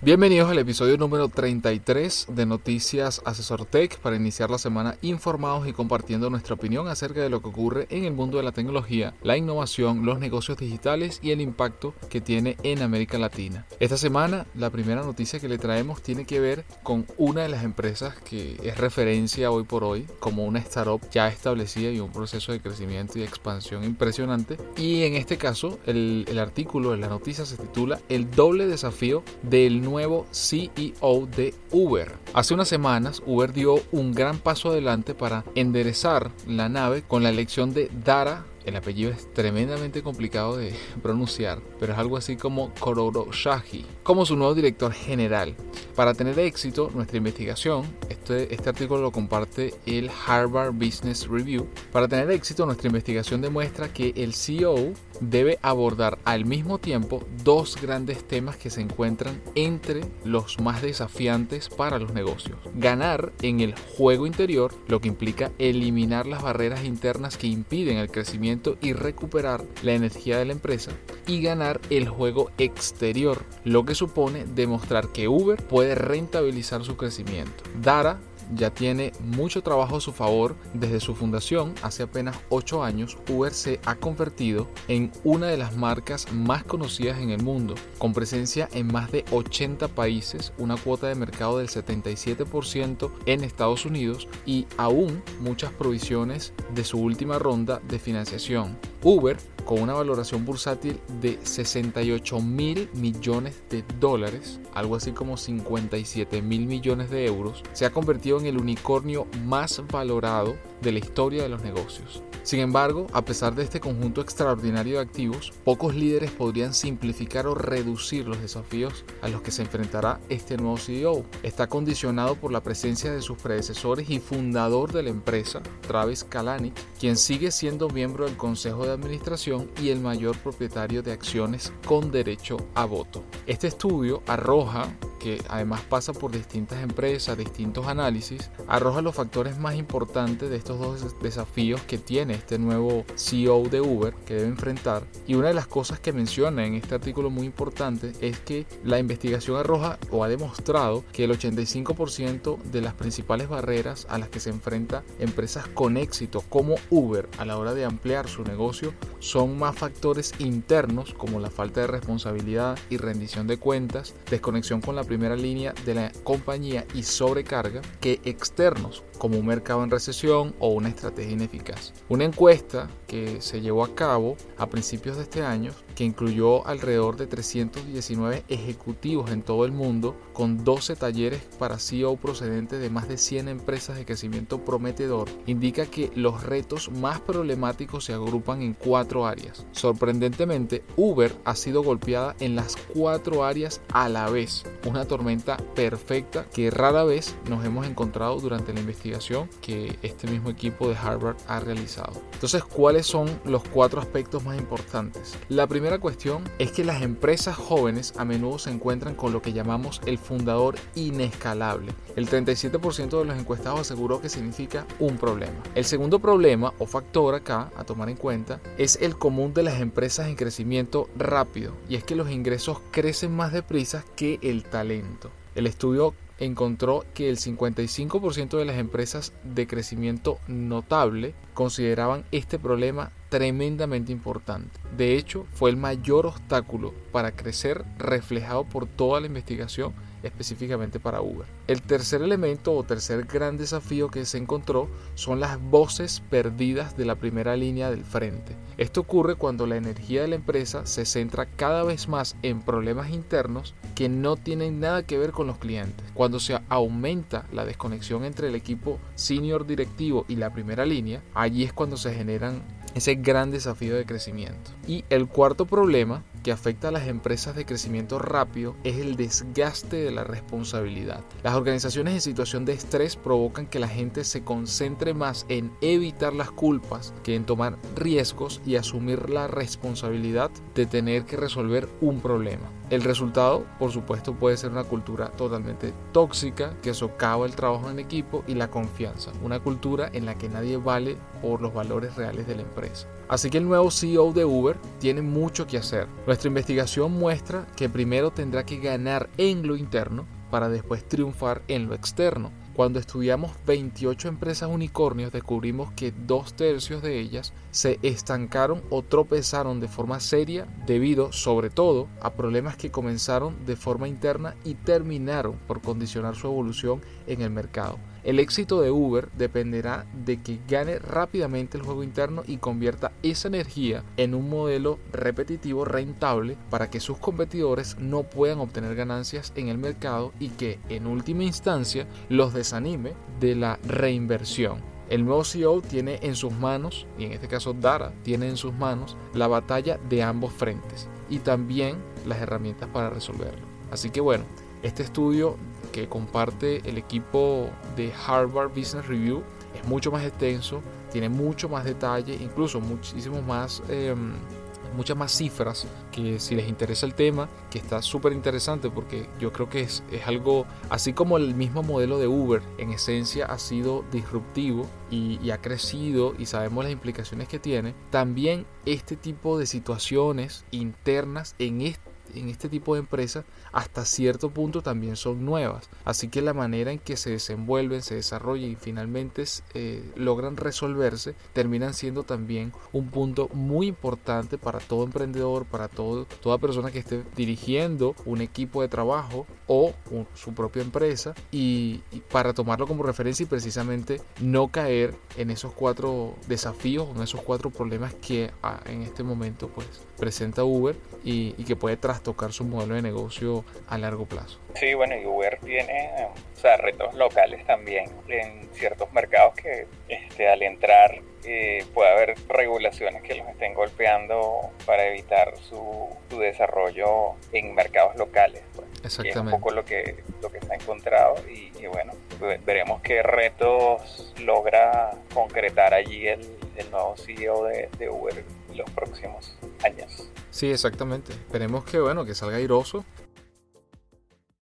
Bienvenidos al episodio número 33 de Noticias Asesor Tech para iniciar la semana informados y compartiendo nuestra opinión acerca de lo que ocurre en el mundo de la tecnología, la innovación, los negocios digitales y el impacto que tiene en América Latina. Esta semana la primera noticia que le traemos tiene que ver con una de las empresas que es referencia hoy por hoy como una startup ya establecida y un proceso de crecimiento y expansión impresionante. Y en este caso el, el artículo de la noticia se titula El doble desafío del nuevo CEO de Uber. Hace unas semanas Uber dio un gran paso adelante para enderezar la nave con la elección de Dara el apellido es tremendamente complicado de pronunciar, pero es algo así como Kororo Shahi, como su nuevo director general. Para tener éxito, nuestra investigación, este, este artículo lo comparte el Harvard Business Review, para tener éxito, nuestra investigación demuestra que el CEO debe abordar al mismo tiempo dos grandes temas que se encuentran entre los más desafiantes para los negocios. Ganar en el juego interior, lo que implica eliminar las barreras internas que impiden el crecimiento y recuperar la energía de la empresa. Y ganar el juego exterior, lo que supone demostrar que Uber puede rentabilizar su crecimiento. Dara ya tiene mucho trabajo a su favor desde su fundación hace apenas 8 años. Uber se ha convertido en una de las marcas más conocidas en el mundo, con presencia en más de 80 países, una cuota de mercado del 77% en Estados Unidos y aún muchas provisiones de su última ronda de financiación. Uber con una valoración bursátil de 68 mil millones de dólares, algo así como 57 mil millones de euros, se ha convertido en el unicornio más valorado de la historia de los negocios. Sin embargo, a pesar de este conjunto extraordinario de activos, pocos líderes podrían simplificar o reducir los desafíos a los que se enfrentará este nuevo CEO. Está condicionado por la presencia de sus predecesores y fundador de la empresa, Travis Kalanick, quien sigue siendo miembro del Consejo de Administración y el mayor propietario de acciones con derecho a voto. Este estudio arroja que además pasa por distintas empresas, distintos análisis, arroja los factores más importantes de estos dos desafíos que tiene este nuevo CEO de Uber que debe enfrentar. Y una de las cosas que menciona en este artículo muy importante es que la investigación arroja o ha demostrado que el 85% de las principales barreras a las que se enfrenta empresas con éxito como Uber a la hora de ampliar su negocio son más factores internos como la falta de responsabilidad y rendición de cuentas, desconexión con la primera línea de la compañía y sobrecarga que externos como un mercado en recesión o una estrategia ineficaz. Una encuesta que se llevó a cabo a principios de este año, que incluyó alrededor de 319 ejecutivos en todo el mundo, con 12 talleres para CEO procedentes de más de 100 empresas de crecimiento prometedor, indica que los retos más problemáticos se agrupan en cuatro áreas. Sorprendentemente, Uber ha sido golpeada en las cuatro áreas a la vez, una tormenta perfecta que rara vez nos hemos encontrado durante la investigación que este mismo equipo de Harvard ha realizado. Entonces, ¿cuáles son los cuatro aspectos más importantes? La primera cuestión es que las empresas jóvenes a menudo se encuentran con lo que llamamos el fundador inescalable. El 37% de los encuestados aseguró que significa un problema. El segundo problema o factor acá a tomar en cuenta es el común de las empresas en crecimiento rápido y es que los ingresos crecen más deprisa que el talento. El estudio encontró que el 55% de las empresas de crecimiento notable consideraban este problema tremendamente importante. De hecho, fue el mayor obstáculo para crecer reflejado por toda la investigación específicamente para Uber. El tercer elemento o tercer gran desafío que se encontró son las voces perdidas de la primera línea del frente. Esto ocurre cuando la energía de la empresa se centra cada vez más en problemas internos que no tienen nada que ver con los clientes. Cuando se aumenta la desconexión entre el equipo senior directivo y la primera línea, allí es cuando se generan ese gran desafío de crecimiento. Y el cuarto problema que afecta a las empresas de crecimiento rápido es el desgaste de la responsabilidad. Las organizaciones en situación de estrés provocan que la gente se concentre más en evitar las culpas que en tomar riesgos y asumir la responsabilidad de tener que resolver un problema. El resultado, por supuesto, puede ser una cultura totalmente tóxica que socava el trabajo en equipo y la confianza. Una cultura en la que nadie vale por los valores reales de la empresa. Así que el nuevo CEO de Uber tiene mucho que hacer. Investigación muestra que primero tendrá que ganar en lo interno para después triunfar en lo externo. Cuando estudiamos 28 empresas unicornios descubrimos que dos tercios de ellas se estancaron o tropezaron de forma seria debido sobre todo a problemas que comenzaron de forma interna y terminaron por condicionar su evolución en el mercado. El éxito de Uber dependerá de que gane rápidamente el juego interno y convierta esa energía en un modelo repetitivo rentable para que sus competidores no puedan obtener ganancias en el mercado y que en última instancia los desanime de la reinversión. El nuevo CEO tiene en sus manos, y en este caso Dara tiene en sus manos, la batalla de ambos frentes y también las herramientas para resolverlo. Así que bueno, este estudio que comparte el equipo de Harvard Business Review es mucho más extenso, tiene mucho más detalle, incluso muchísimo más, em, muchas más cifras que si les interesa el tema, que está súper interesante porque yo creo que es, es, algo, así como el mismo modelo de Uber en esencia ha sido disruptivo y, y ha crecido y sabemos las implicaciones que tiene, también este tipo de situaciones internas en este en este tipo de empresas hasta cierto punto también son nuevas. Así que la manera en que se desenvuelven, se desarrollan y finalmente eh, logran resolverse terminan siendo también un punto muy importante para todo emprendedor, para todo, toda persona que esté dirigiendo un equipo de trabajo o su propia empresa y, para tomarlo como referencia y precisamente no caer en esos cuatro desafíos, en esos cuatro problemas que ah, en este momento pues presenta Uber y, y que puede trastocar su modelo de negocio a largo plazo. Sí, bueno, y Uber tiene o sea, retos locales también en ciertos mercados que este, al entrar eh, puede haber regulaciones que los estén golpeando para evitar su, su desarrollo en mercados locales. Pues. Exactamente. es un poco lo que, lo que se ha encontrado y, bueno, veremos qué retos logra concretar allí el, el nuevo CEO de, de Uber los próximos años. Sí, exactamente. Esperemos que bueno, que salga airoso